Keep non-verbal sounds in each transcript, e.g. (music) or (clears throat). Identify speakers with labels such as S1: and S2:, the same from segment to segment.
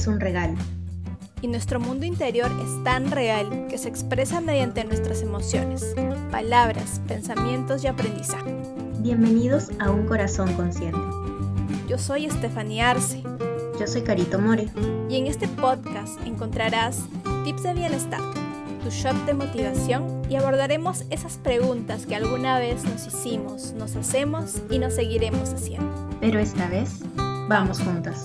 S1: es un regalo.
S2: Y nuestro mundo interior es tan real que se expresa mediante nuestras emociones, palabras, pensamientos y aprendizaje.
S1: Bienvenidos a Un Corazón Consciente.
S2: Yo soy Estefanía Arce.
S1: Yo soy Carito More.
S2: Y en este podcast encontrarás tips de bienestar, tu shop de motivación y abordaremos esas preguntas que alguna vez nos hicimos, nos hacemos y nos seguiremos haciendo.
S1: Pero esta vez, vamos juntas.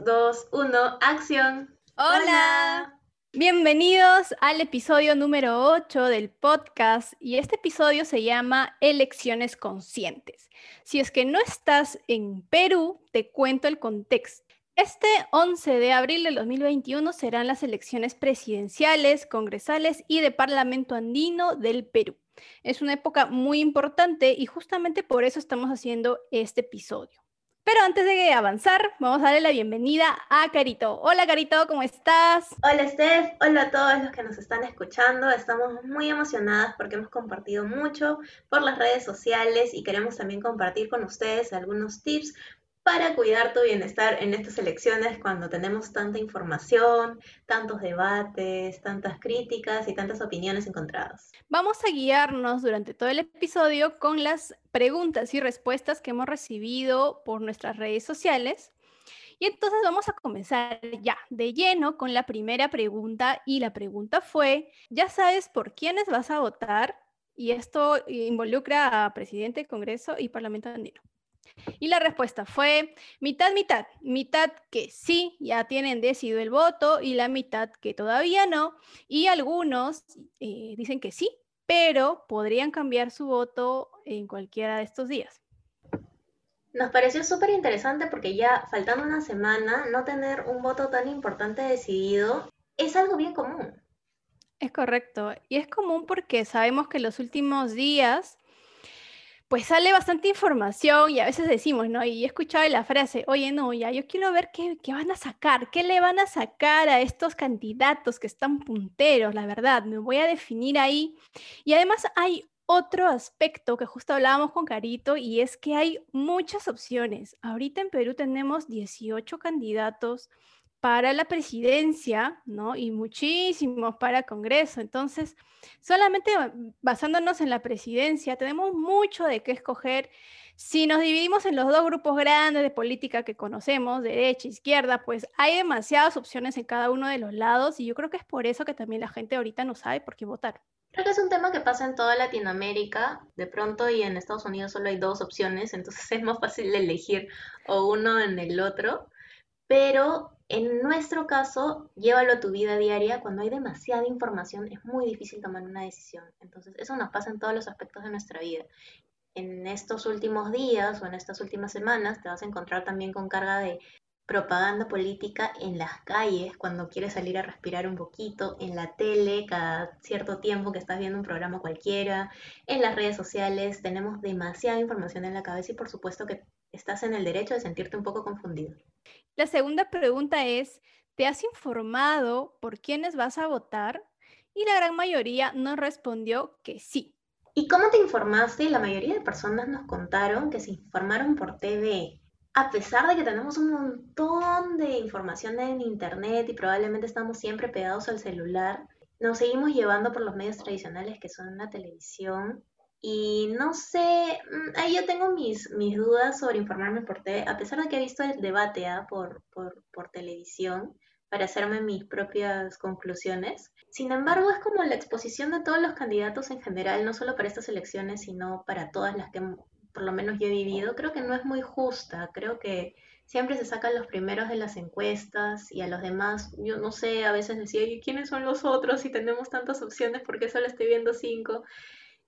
S1: 3, 2, 1, acción.
S2: Hola. Bienvenidos al episodio número 8 del podcast y este episodio se llama Elecciones Conscientes. Si es que no estás en Perú, te cuento el contexto. Este 11 de abril de 2021 serán las elecciones presidenciales, congresales y de Parlamento Andino del Perú. Es una época muy importante y justamente por eso estamos haciendo este episodio. Pero antes de avanzar, vamos a darle la bienvenida a Carito. Hola Carito, ¿cómo estás?
S1: Hola Steph, hola a todos los que nos están escuchando. Estamos muy emocionadas porque hemos compartido mucho por las redes sociales y queremos también compartir con ustedes algunos tips para cuidar tu bienestar en estas elecciones cuando tenemos tanta información, tantos debates, tantas críticas y tantas opiniones encontradas.
S2: Vamos a guiarnos durante todo el episodio con las preguntas y respuestas que hemos recibido por nuestras redes sociales. Y entonces vamos a comenzar ya de lleno con la primera pregunta y la pregunta fue, ¿ya sabes por quiénes vas a votar? Y esto involucra a presidente, Congreso y Parlamento andino. Y la respuesta fue mitad, mitad, mitad que sí, ya tienen decidido el voto y la mitad que todavía no. Y algunos eh, dicen que sí, pero podrían cambiar su voto en cualquiera de estos días.
S1: Nos pareció súper interesante porque ya faltando una semana, no tener un voto tan importante decidido es algo bien común.
S2: Es correcto. Y es común porque sabemos que los últimos días pues sale bastante información y a veces decimos, ¿no? Y he escuchado la frase, oye, no, ya, yo quiero ver qué, qué, van a sacar, qué le van a sacar a estos candidatos que están punteros, la verdad, me voy a definir ahí. Y además hay otro aspecto que justo hablábamos con Carito y es que hay muchas opciones. Ahorita en Perú tenemos 18 candidatos para la presidencia, ¿no? Y muchísimos para Congreso. Entonces, solamente basándonos en la presidencia, tenemos mucho de qué escoger. Si nos dividimos en los dos grupos grandes de política que conocemos, derecha, izquierda, pues hay demasiadas opciones en cada uno de los lados y yo creo que es por eso que también la gente ahorita no sabe por qué votar.
S1: Creo que es un tema que pasa en toda Latinoamérica, de pronto y en Estados Unidos solo hay dos opciones, (laughs) entonces es más fácil elegir o uno en el otro, pero en nuestro caso, llévalo a tu vida diaria. Cuando hay demasiada información, es muy difícil tomar una decisión. Entonces, eso nos pasa en todos los aspectos de nuestra vida. En estos últimos días o en estas últimas semanas, te vas a encontrar también con carga de propaganda política en las calles, cuando quieres salir a respirar un poquito, en la tele, cada cierto tiempo que estás viendo un programa cualquiera, en las redes sociales, tenemos demasiada información en la cabeza y por supuesto que estás en el derecho de sentirte un poco confundido.
S2: La segunda pregunta es, ¿te has informado por quiénes vas a votar? Y la gran mayoría nos respondió que sí.
S1: ¿Y cómo te informaste? La mayoría de personas nos contaron que se informaron por TV. A pesar de que tenemos un montón de información en Internet y probablemente estamos siempre pegados al celular, nos seguimos llevando por los medios tradicionales que son la televisión y no sé, mm, ahí yo tengo mis, mis dudas sobre informarme por TV, a pesar de que he visto el debate ¿ah? por, por, por televisión para hacerme mis propias conclusiones. Sin embargo, es como la exposición de todos los candidatos en general, no solo para estas elecciones, sino para todas las que por lo menos yo he vivido. Creo que no es muy justa, creo que siempre se sacan los primeros de las encuestas y a los demás, yo no sé, a veces decía, ¿y quiénes son los otros si tenemos tantas opciones? porque solo estoy viendo cinco?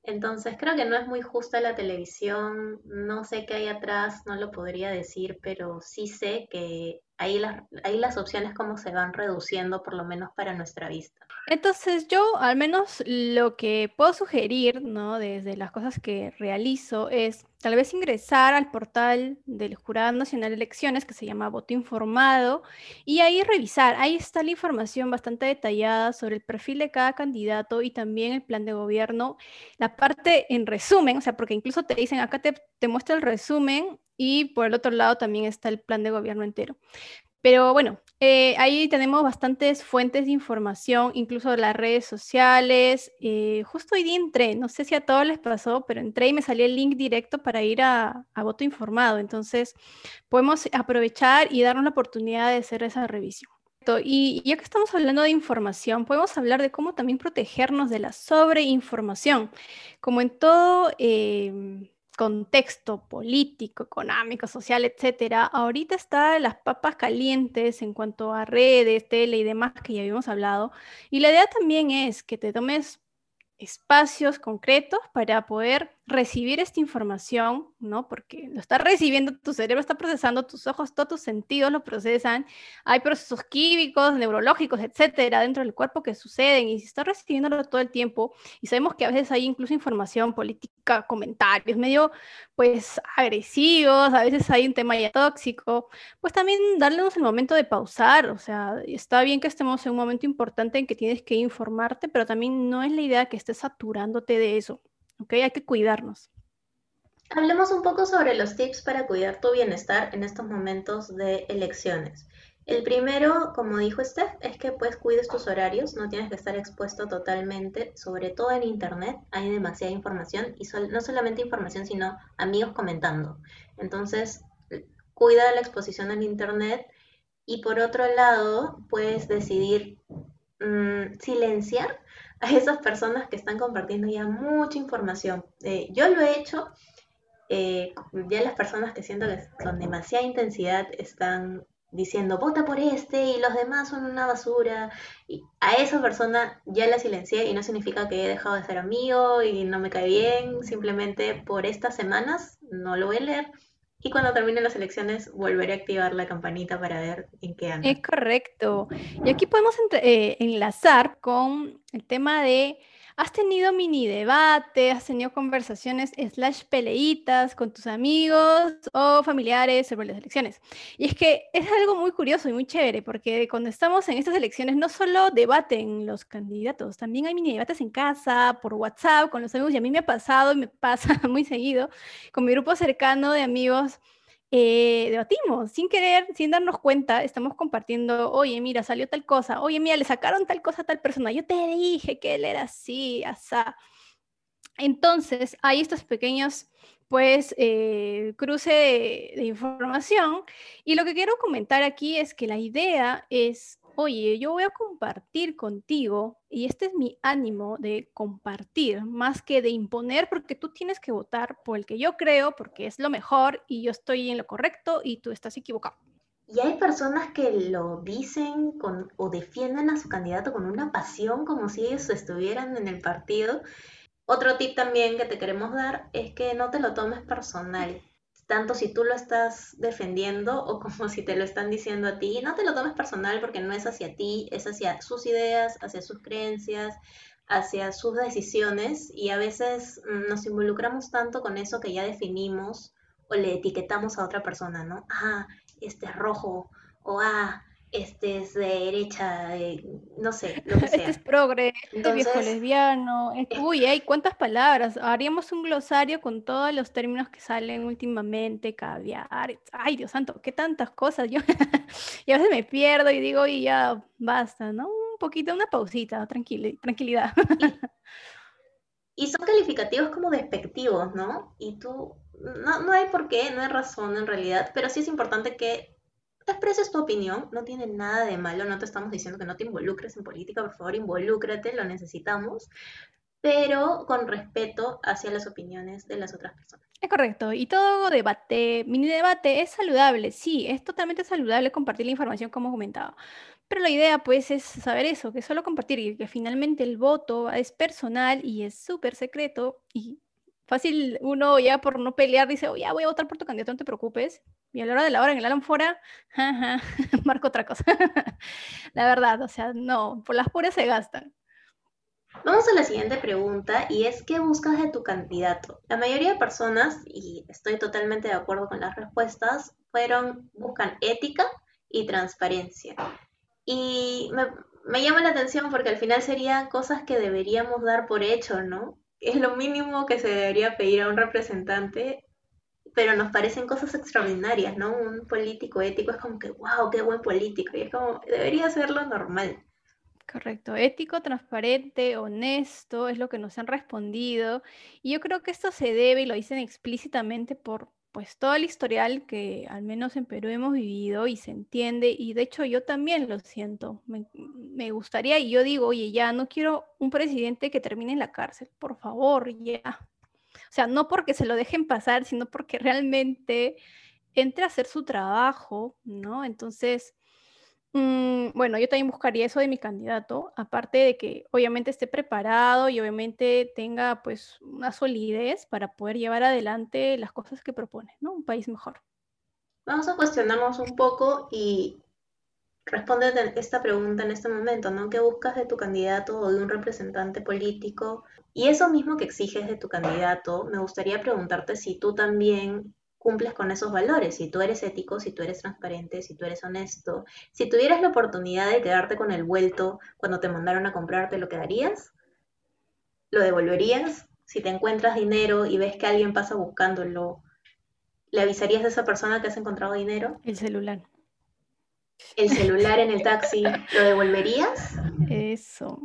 S1: Entonces creo que no es muy justa la televisión, no sé qué hay atrás, no lo podría decir, pero sí sé que ahí las, ahí las opciones como se van reduciendo, por lo menos para nuestra vista.
S2: Entonces yo al menos lo que puedo sugerir, ¿no? Desde las cosas que realizo es tal vez ingresar al portal del Jurado Nacional de Elecciones que se llama Voto Informado y ahí revisar. Ahí está la información bastante detallada sobre el perfil de cada candidato y también el plan de gobierno. La parte en resumen, o sea, porque incluso te dicen acá te, te muestra el resumen y por el otro lado también está el plan de gobierno entero. Pero bueno, eh, ahí tenemos bastantes fuentes de información, incluso las redes sociales. Eh, justo hoy día entré, no sé si a todos les pasó, pero entré y me salió el link directo para ir a, a voto informado. Entonces, podemos aprovechar y darnos la oportunidad de hacer esa revisión. Y ya que estamos hablando de información, podemos hablar de cómo también protegernos de la sobreinformación. Como en todo em, contexto político, económico, social, etcétera, ahorita está las papas calientes en cuanto a redes, tele y demás que ya habíamos hablado. Y la idea también es que te tomes espacios concretos para poder recibir esta información, ¿no? Porque lo está recibiendo, tu cerebro está procesando, tus ojos, todos tus sentidos lo procesan, hay procesos químicos, neurológicos, etcétera, dentro del cuerpo que suceden, y si está recibiéndolo todo el tiempo, y sabemos que a veces hay incluso información política, comentarios medio, pues, agresivos, a veces hay un tema ya tóxico, pues también darles el momento de pausar, o sea, está bien que estemos en un momento importante en que tienes que informarte, pero también no es la idea que estés saturándote de eso. ¿Ok? Hay que cuidarnos.
S1: Hablemos un poco sobre los tips para cuidar tu bienestar en estos momentos de elecciones. El primero, como dijo Steph, es que pues cuides tus horarios, no tienes que estar expuesto totalmente, sobre todo en internet, hay demasiada información y no solamente información, sino amigos comentando. Entonces, cuida la exposición en internet y por otro lado, puedes decidir mm, silenciar a esas personas que están compartiendo ya mucha información. Eh, yo lo he hecho, eh, ya las personas que siento que con demasiada intensidad están diciendo vota por este y los demás son una basura. Y a esa persona ya la silencié y no significa que he dejado de ser amigo y no me cae bien, simplemente por estas semanas no lo voy a leer y cuando terminen las elecciones volveré a activar la campanita para ver en qué anda.
S2: Es correcto. Y aquí podemos eh, enlazar con el tema de ¿Has tenido mini debate? ¿Has tenido conversaciones slash peleitas con tus amigos o familiares sobre las elecciones? Y es que es algo muy curioso y muy chévere, porque cuando estamos en estas elecciones no solo debaten los candidatos, también hay mini debates en casa, por WhatsApp, con los amigos, y a mí me ha pasado y me pasa (laughs) muy seguido con mi grupo cercano de amigos eh, debatimos sin querer, sin darnos cuenta, estamos compartiendo, oye, mira, salió tal cosa, oye, mira, le sacaron tal cosa a tal persona, yo te dije que él era así, asá. Entonces, hay estos pequeños, pues, eh, cruce de información y lo que quiero comentar aquí es que la idea es oye, yo voy a compartir contigo y este es mi ánimo de compartir más que de imponer porque tú tienes que votar por el que yo creo porque es lo mejor y yo estoy en lo correcto y tú estás equivocado.
S1: Y hay personas que lo dicen o defienden a su candidato con una pasión como si ellos estuvieran en el partido. Otro tip también que te queremos dar es que no te lo tomes personal tanto si tú lo estás defendiendo o como (laughs) si te lo están diciendo a ti. No te lo tomes personal porque no es hacia ti, es hacia sus ideas, hacia sus creencias, hacia sus decisiones y a veces mm, nos involucramos tanto con eso que ya definimos o le etiquetamos a otra persona, ¿no? Ah, este es rojo o ah, este es de derecha, no sé, lo que
S2: sea. (laughs) Este es progre, este es viejo lesbiano. uy, hay cuántas palabras. Haríamos un glosario con todos los términos que salen últimamente, caviar. Ay, Dios santo, qué tantas cosas. Yo (laughs) y a veces me pierdo y digo, y ya basta, ¿no? Un poquito, una pausita, tranquilidad. (laughs)
S1: Y, son calificativos como despectivos, ¿no? Y tú, no, no hay por qué, no hay razón en realidad, pero sí es importante que expreses tu opinión, no tiene nada de malo, no te estamos diciendo que no te involucres en política, por favor, involúcrate, lo necesitamos, pero con respeto hacia las opiniones de las otras personas.
S2: Es correcto, y todo debate, mini debate, es saludable, sí, es totalmente saludable compartir la información como comentaba. Pero la idea, pues, es saber eso, que solo compartir y que finalmente el voto es personal y es súper secreto y fácil uno ya por no pelear dice, oh, ya voy a votar por tu candidato, no te preocupes. Y a la hora de la hora en el Alan (laughs) marco otra cosa. (laughs) la verdad, o sea, no, por las puras se gastan.
S1: Vamos a la siguiente pregunta y es ¿qué buscas de tu candidato? La mayoría de personas, y estoy totalmente de acuerdo con las respuestas, fueron, buscan ética y transparencia. Y me, me llama la atención porque al final serían cosas que deberíamos dar por hecho, ¿no? Es lo mínimo que se debería pedir a un representante pero nos parecen cosas extraordinarias, ¿no? Un político ético es como que, wow, qué buen político, y es como, debería ser lo normal.
S2: Correcto, ético, transparente, honesto, es lo que nos han respondido. Y yo creo que esto se debe, y lo dicen explícitamente, por pues todo el historial que al menos en Perú hemos vivido y se entiende, y de hecho yo también lo siento. Me, me gustaría, y yo digo, oye, ya no quiero un presidente que termine en la cárcel, por favor, ya. O sea, no porque se lo dejen pasar, sino porque realmente entre a hacer su trabajo, ¿no? Entonces, mm, bueno, yo también buscaría eso de mi candidato, aparte de que obviamente esté preparado y obviamente tenga pues una solidez para poder llevar adelante las cosas que propone, ¿no? Un país mejor.
S1: Vamos a cuestionarnos un poco y responde esta pregunta en este momento, ¿no? ¿Qué buscas de tu candidato o de un representante político? Y eso mismo que exiges de tu candidato, me gustaría preguntarte si tú también cumples con esos valores, si tú eres ético, si tú eres transparente, si tú eres honesto. Si tuvieras la oportunidad de quedarte con el vuelto cuando te mandaron a comprarte, ¿lo quedarías? ¿Lo devolverías? Si te encuentras dinero y ves que alguien pasa buscándolo, ¿le avisarías a esa persona que has encontrado dinero?
S2: El celular
S1: el celular en el taxi, ¿lo devolverías?
S2: Eso.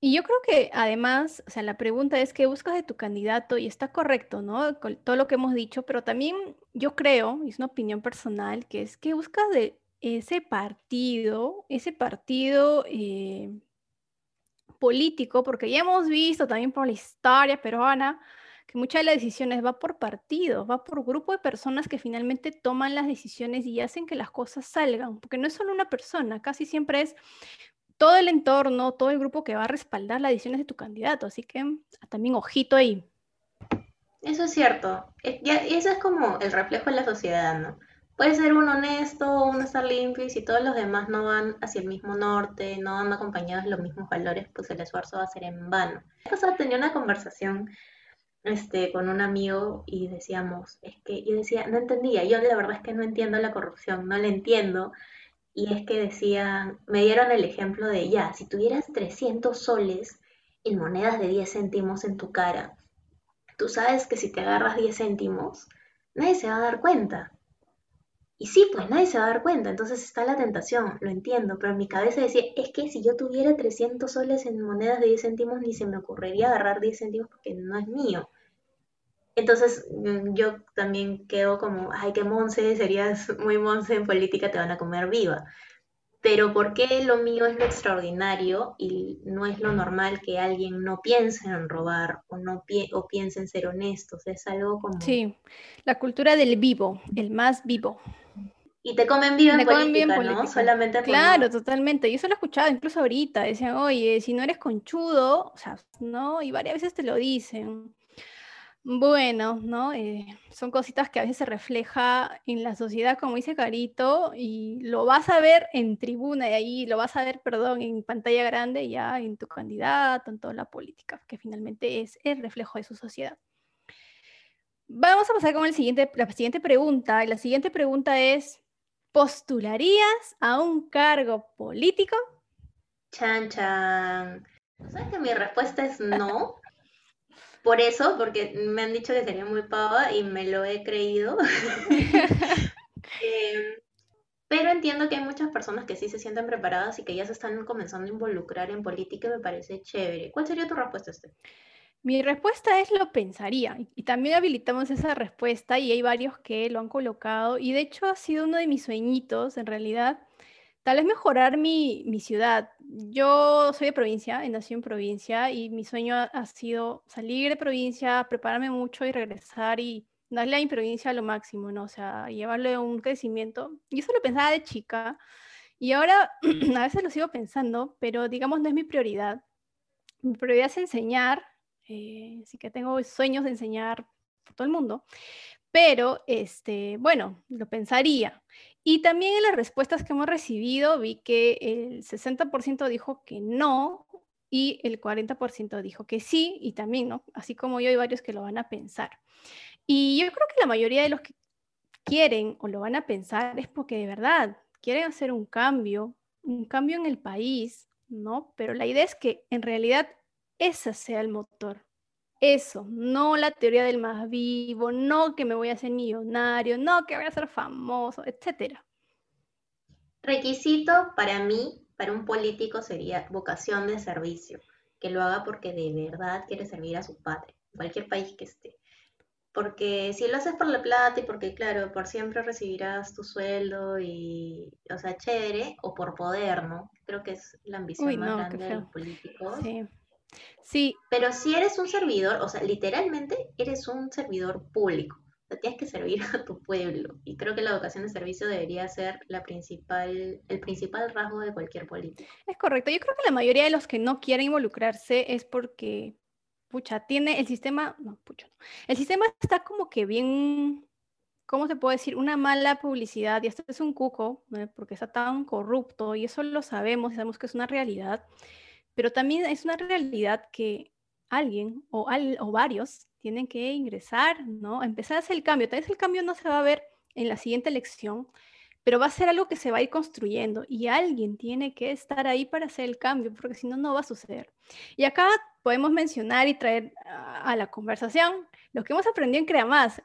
S2: Y yo creo que además, o sea, la pregunta es qué buscas de tu candidato y está correcto, ¿no? Con todo lo que hemos dicho, pero también yo creo, y es una opinión personal, que es que buscas de ese partido, ese partido eh, político, porque ya hemos visto también por la historia peruana, que muchas de las decisiones va por partidos, va por grupo de personas que finalmente toman las decisiones y hacen que las cosas salgan, porque no es solo una persona, casi siempre es todo el entorno, todo el grupo que va a respaldar las decisiones de tu candidato, así que también ojito ahí.
S1: Eso es cierto, eh, y eso es como el reflejo de la sociedad, ¿no? Puede ser un honesto, uno estar limpio, y si todos los demás no van hacia el mismo norte, no van acompañados de los mismos valores, pues el esfuerzo va a ser en vano. Tenía una conversación este, con un amigo y decíamos, es que yo decía, no entendía, yo la verdad es que no entiendo la corrupción, no la entiendo. Y es que decían, me dieron el ejemplo de, ya, si tuvieras 300 soles en monedas de 10 céntimos en tu cara, tú sabes que si te agarras 10 céntimos, nadie se va a dar cuenta. Y sí, pues nadie se va a dar cuenta, entonces está la tentación, lo entiendo, pero en mi cabeza decía, es que si yo tuviera 300 soles en monedas de 10 céntimos, ni se me ocurriría agarrar 10 céntimos porque no es mío. Entonces mm, yo también quedo como, ay, qué monse, serías muy monse en política, te van a comer viva. Pero ¿por qué lo mío es lo extraordinario y no es lo normal que alguien no piense en robar o no o piense en ser honestos? Es algo como...
S2: Sí, la cultura del vivo, el más vivo.
S1: Y te comen vivo en política, ¿no? Solamente
S2: Claro, totalmente. Yo eso lo he escuchado incluso ahorita. Decían, oye, si no eres conchudo, o sea, ¿no? Y varias veces te lo dicen. Bueno, ¿no? Eh, son cositas que a veces se refleja en la sociedad, como dice Carito, y lo vas a ver en tribuna y ahí lo vas a ver, perdón, en pantalla grande ya en tu candidato, en toda la política, que finalmente es el reflejo de su sociedad. Vamos a pasar con el siguiente, la siguiente pregunta, la siguiente pregunta es, ¿postularías a un cargo político?
S1: Chan, chan. ¿Sabes que mi respuesta es no? Por eso, porque me han dicho que sería muy pava y me lo he creído. (laughs) Em, pero entiendo que hay muchas personas que sí se sienten preparadas y que ya se están comenzando a involucrar en política y me parece chévere. ¿Cuál sería tu respuesta, este?
S2: Mi respuesta es lo pensaría y también habilitamos esa respuesta y hay varios que lo han colocado y de hecho ha sido uno de mis sueñitos en realidad Tal vez mejorar mi, ciudad. Yo soy de provincia, nacido en provincia y mi sueño ha, sido salir de provincia, prepararme mucho y regresar y darle a mi provincia lo máximo, ¿no? O sea, llevarle un crecimiento. Y eso lo pensaba de chica y ahora (clears throat) a veces lo sigo pensando, pero digamos no es mi prioridad. Mi prioridad es enseñar, eh, así que tengo sueños de enseñar por todo el mundo, pero este, bueno, lo pensaría. Y también en las respuestas que hemos recibido vi que el 60% dijo que no y el 40% dijo que sí, y también, ¿no? Así como yo hay varios que lo van a pensar. Y yo creo que la mayoría de los que quieren o lo van a pensar es porque de verdad quieren hacer un cambio, un cambio en el país, ¿no? Pero la idea es que en realidad ese sea el motor, Eso, no la teoría del más vivo, no que me voy a hacer millonario, no que voy a ser famoso, etc.
S1: Requisito para mí, para un político, sería vocación de servicio, que lo haga porque de verdad quiere servir a su padre, cualquier país que esté. Porque si lo haces por la plata y porque, claro, por siempre recibirás tu sueldo y, o sea, chévere, o por poder, ¿no? Creo que es la ambición más grande de los políticos.
S2: Sí. Sí.
S1: Pero si eres un servidor, o sea, literalmente eres un servidor público. O sea, tienes que servir a tu pueblo. Y creo que la vocación de servicio debería ser la principal, el principal rasgo de cualquier político.
S2: Es correcto. Yo creo que la mayoría de los que no quieren involucrarse es porque pucha, tiene el sistema, no, pucha, el sistema está como que bien, ¿cómo se puede decir? Una mala publicidad y esto es un cuco, porque está tan corrupto y eso lo sabemos, sabemos que es una realidad, pero también es una realidad que alguien o, varios tienen que ingresar, ¿no? Empezar a hacer el cambio. Tal vez el cambio no se va a ver en la siguiente elección, pero va a ser algo que se va a ir construyendo y alguien tiene que estar ahí para hacer el cambio, porque si no, no va a suceder. Y acá podemos mencionar y traer a la conversación lo que hemos aprendido en Crea Más.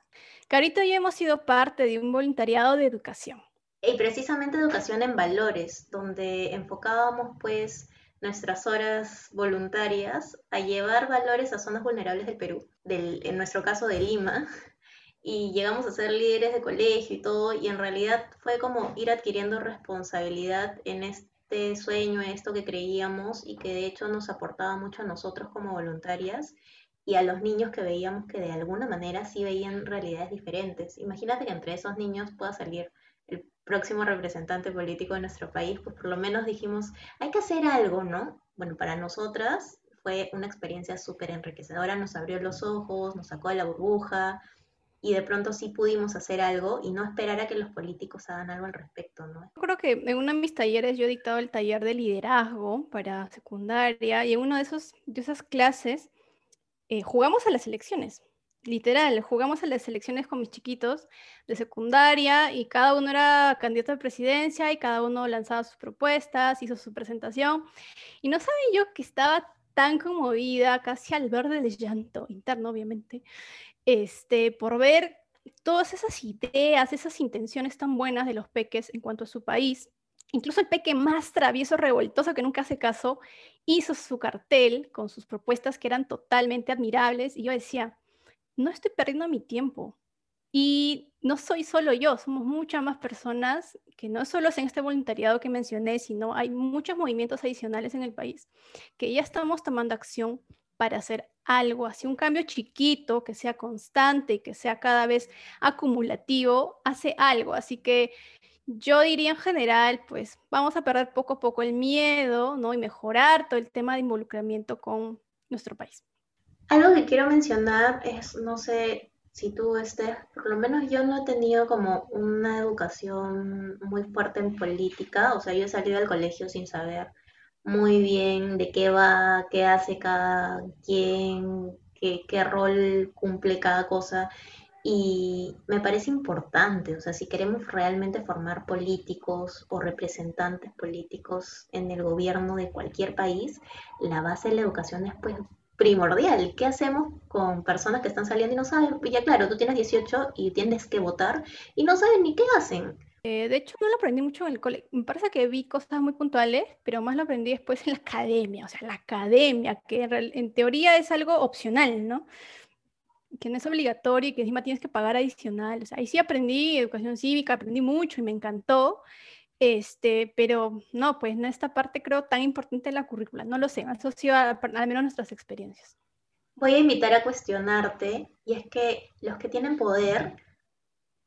S2: Carito y yo hemos sido parte de un voluntariado de educación.
S1: Y precisamente educación en valores, donde enfocábamos pues nuestras horas voluntarias a llevar valores a zonas vulnerables del Perú, en nuestro caso de Lima, (laughs) y llegamos a ser líderes de colegio y todo, y en realidad fue como ir adquiriendo responsabilidad en este sueño, esto que creíamos y que de hecho nos aportaba mucho a nosotros como voluntarias y a los niños que veíamos que de alguna manera sí veían realidades diferentes. Imagínate que entre esos niños pueda salir próximo representante político de nuestro país, pues por lo menos dijimos, hay que hacer algo, ¿no? Bueno, para nosotras fue una experiencia súper enriquecedora, nos abrió los ojos, nos sacó de la burbuja, y de pronto sí pudimos hacer algo y no esperar a que los políticos hagan algo al respecto, ¿no?
S2: Yo creo que en uno de mis talleres yo he dictado el taller de liderazgo para secundaria y en una de, esos, de esas clases eh, jugamos a las elecciones, literal, jugamos a las elecciones con mis chiquitos de secundaria y cada uno era candidato a presidencia y cada uno lanzaba sus propuestas, hizo su presentación y no sabía yo que estaba tan conmovida, casi al verde del llanto interno, obviamente, este, por ver todas esas ideas, esas intenciones tan buenas de los peques en cuanto a su país. Incluso el peque más travieso, revoltoso, que nunca hace caso, hizo su cartel con sus propuestas que eran totalmente admirables. Y yo decía, no estoy perdiendo mi tiempo. Y no soy solo yo, somos muchas más personas que no solo en este voluntariado que mencioné, sino hay muchos movimientos adicionales en el país que ya estamos tomando acción para hacer algo, así un cambio chiquito, que sea constante y que sea cada vez acumulativo, hace algo. Así que yo diría en general, pues vamos a perder poco a poco el miedo, ¿no? Y mejorar todo el tema de involucramiento con nuestro país.
S1: Algo que quiero mencionar es, no sé si tú estés, por lo menos yo no he tenido como una educación muy fuerte en política, o sea, yo he salido del colegio sin saber muy bien de qué va, qué hace cada quien, qué, qué rol cumple cada cosa. Y me parece importante, o sea, si queremos realmente formar políticos o representantes políticos en el gobierno de cualquier país, la base de la educación es pues primordial. ¿Qué hacemos con personas que están saliendo y no saben? Ya claro, tú tienes 18 y tienes que votar y no saben ni qué hacen.
S2: Eh, de hecho, no lo aprendí mucho en el colegio. Me parece que vi cosas muy puntuales, pero más lo aprendí después en la academia. O sea, la academia, que en, teoría es algo opcional, ¿no? Que no es obligatorio y que encima tienes que pagar adicional. O sea, ahí sí aprendí educación cívica, aprendí mucho y me encantó. Este, pero no, pues no esta parte creo tan importante de la currícula. No lo sé, asocio a, al menos nuestras experiencias.
S1: Voy a invitar a cuestionarte, y es que los que tienen poder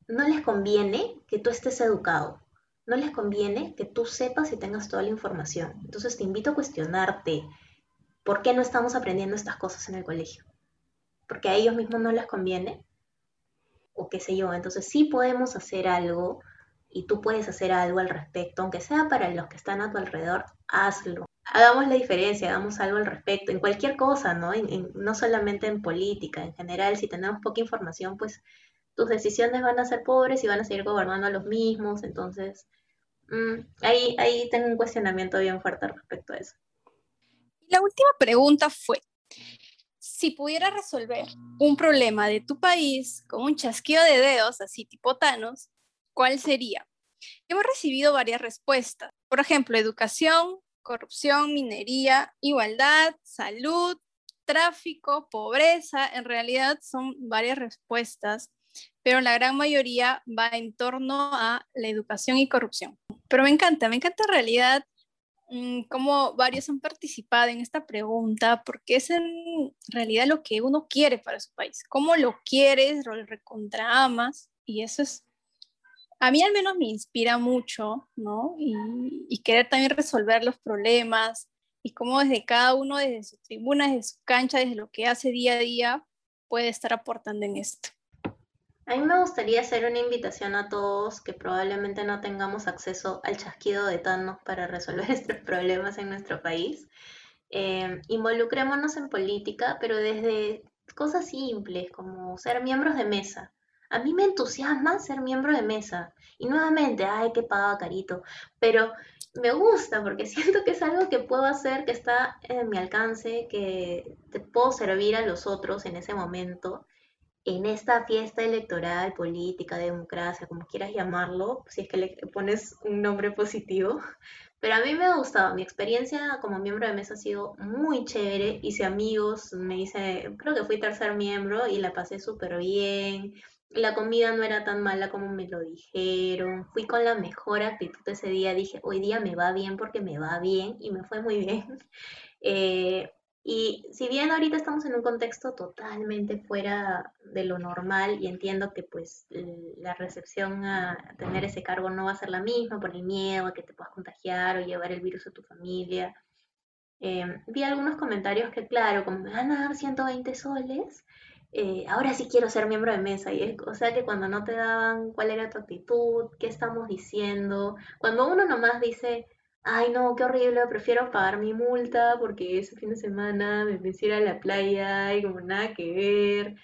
S1: no les conviene que tú estés educado, no les conviene que tú sepas y tengas toda la información. Entonces te invito a cuestionarte por qué no estamos aprendiendo estas cosas en el colegio. Porque a ellos mismos no les conviene, o qué sé yo. Entonces sí podemos hacer algo y tú puedes hacer algo al respecto, aunque sea para los que están a tu alrededor, hazlo. Hagamos la diferencia, hagamos algo al respecto, en cualquier cosa, ¿no? no solamente en política, en general, si tenemos poca información, pues tus decisiones van a ser pobres y van a seguir gobernando a los mismos. Entonces, mm, ahí, ahí tengo un cuestionamiento bien fuerte respecto a eso.
S2: La última pregunta fue, si pudieras resolver un problema de tu país con un chasquido de dedos, así tipo Thanos, ¿cuál sería? Hemos recibido varias respuestas. Por ejemplo, educación, corrupción, minería, igualdad, salud, tráfico, pobreza. En realidad son varias respuestas, pero la gran mayoría va en torno a la educación y corrupción. Pero me encanta, me encanta en realidad mm, cómo varios han participado en esta pregunta, porque es en realidad lo que uno quiere para su país, cómo lo quieres, lo recontra amas, y eso es a mí al menos me inspira mucho, ¿no? Y, querer también resolver los problemas y cómo desde cada uno, desde su tribuna, desde su cancha, desde lo que hace día a día, puede estar aportando en esto.
S1: A mí me gustaría hacer una invitación a todos que probablemente no tengamos acceso al chasquido de Thanos para resolver (laughs) estos problemas en nuestro país. Eh, involucrémonos en política, pero desde cosas simples como ser miembros de mesa a mí me entusiasma ser miembro de mesa. Y nuevamente, ay, qué paga carito. Pero me gusta porque (laughs) siento que es algo que puedo hacer, que está en mi alcance, que te puedo servir a los otros en ese momento, en esta fiesta electoral, política, democracia, como quieras llamarlo, si es que le pones un nombre positivo. Pero a mí me ha gustado, mi experiencia como miembro de mesa ha sido muy chévere, hice amigos, me hice, creo que fui tercer miembro y la pasé súper bien, la comida no era tan mala como me lo dijeron. Fui con la mejor actitud ese día. Dije, hoy día me va bien porque me va bien y me fue muy bien. (laughs) Eh, y si bien ahorita estamos en un contexto totalmente fuera de lo normal y entiendo que pues la recepción a tener ese cargo no va a ser la misma por el miedo a que te puedas contagiar o llevar el virus a tu familia, eh, vi algunos comentarios que claro, como me van a dar 120 soles, eh, ahora sí quiero ser miembro de mesa. Y o sea que cuando no te daban cuál era tu actitud, qué estamos diciendo, cuando uno nomás dice, ay no, qué horrible, prefiero pagar mi multa porque ese fin de semana me pensé ir a la playa y como nada que ver.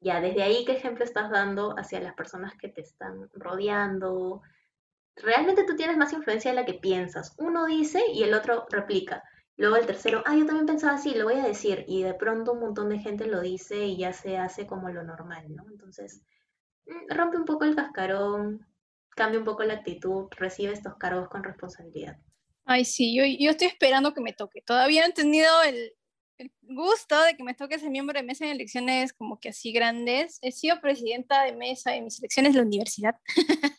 S1: Ya, desde ahí, ¿qué ejemplo estás dando hacia las personas que te están rodeando? Realmente tú tienes más influencia de la que piensas. Uno dice y el otro replica. Luego el tercero, ah, yo también pensaba así, lo voy a decir. Y de pronto un montón de gente lo dice y ya se hace como lo normal, ¿no? Entonces, mm, rompe un poco el cascarón, cambia un poco la actitud, recibe estos cargos con responsabilidad.
S2: Ay, sí, yo, yo estoy esperando que me toque. Todavía no he tenido el, el gusto de que me toque ser miembro de mesa en elecciones como que así grandes. He sido presidenta de mesa en mis elecciones de la universidad (laughs)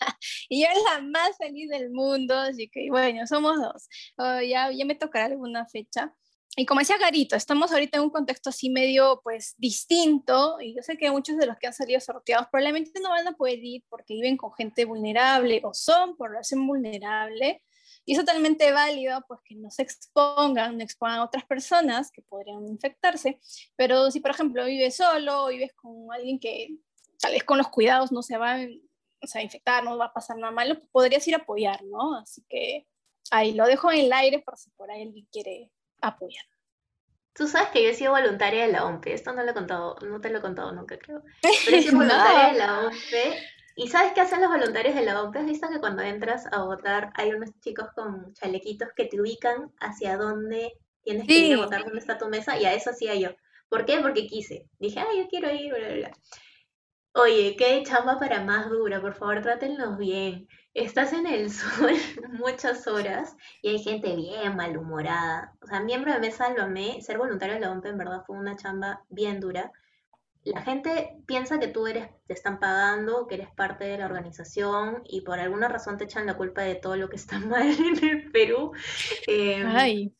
S2: y yo la más feliz del mundo, así que bueno, somos dos. Oh, ya, ya me tocará alguna fecha. Y como decía Garito, estamos ahorita en un contexto así medio pues distinto y yo sé que muchos de los que han salido sorteados probablemente no van a poder ir porque viven con gente vulnerable o son por razón vulnerable y es totalmente válido, pues que no se expongan, no expongan a otras personas que podrían infectarse, pero si por ejemplo vives solo o vives con alguien que tal vez con los cuidados no se va a infectar, no va a pasar nada malo, pues podrías ir a apoyar, ¿no? Así que ahí lo dejo en el aire por si por ahí alguien quiere apoyar.
S1: Tú sabes que yo he sido voluntaria de la OMPE, esto no lo he contado, no te lo he contado nunca creo, (laughs) pero he sido voluntaria de la OMPE ¿Y sabes qué hacen los voluntarios de la OPE? ¿Has visto que cuando entras a votar hay unos chicos con chalequitos que te ubican hacia dónde tienes que ir a votar, dónde está tu mesa? Y a eso hacía yo. ¿Por qué? Porque quise. Dije, ay, yo quiero ir, bla, bla, Oye, qué chamba para más dura, por favor, trátenlos bien. Estás en el (laughs) sol muchas horas y hay gente bien malhumorada. O sea, miembro de mesa lo amé. Ser voluntario de la OMPE en verdad fue una chamba bien dura la gente piensa que tú eres, te están pagando, que eres parte de la organización y por alguna razón te echan la culpa de todo lo que está (laughs) mal en el Perú. Em,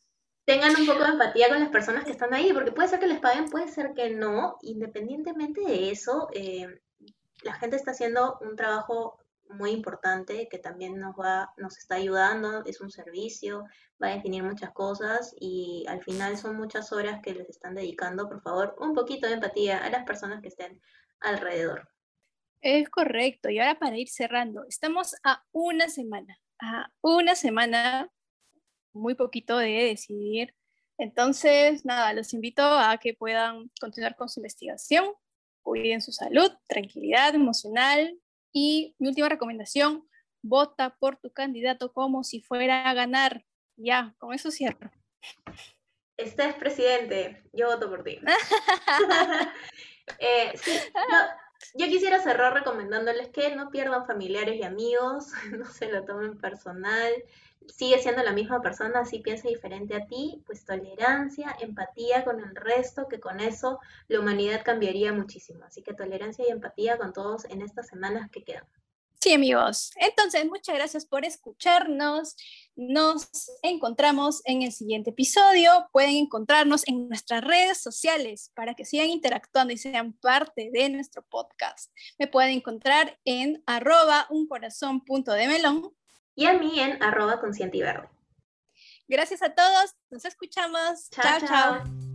S1: tengan un poco de empatía con las personas que están ahí, porque puede ser que les paguen, puede ser que no. Independientemente de eso, em, la gente está haciendo un trabajo muy importante que también nos va, nos está ayudando, es un servicio, va a definir muchas cosas y al final son muchas horas que les están dedicando, por favor, un poquito de empatía a las personas que estén alrededor.
S2: Es correcto, y ahora para ir cerrando, estamos a una semana, a una semana, muy poquito de decidir. Entonces, nada, los invito a que puedan continuar con su investigación, cuiden su salud, tranquilidad emocional, y mi última recomendación, vota por tu candidato como si fuera a ganar. Ya, con eso cierro.
S1: estés presidente, yo voto por ti. (laughs) Eh, sí, yo quisiera cerrar recomendándoles que no pierdan familiares y amigos, (laughs) no se lo tomen personal, sigue siendo la misma persona, si piensa diferente a ti, pues tolerancia, empatía con el resto, que con eso la humanidad cambiaría muchísimo. Así que tolerancia y empatía con todos en estas semanas que quedan.
S2: Sí, amigos. Entonces, muchas gracias por escucharnos. Nos encontramos en el siguiente episodio. Pueden encontrarnos en nuestras redes sociales para que sigan interactuando y sean parte de nuestro podcast. Me pueden encontrar en arroba un de melón.
S1: Y a mí en arroba consciente y verde.
S2: Gracias a todos. Nos escuchamos. chao. chao.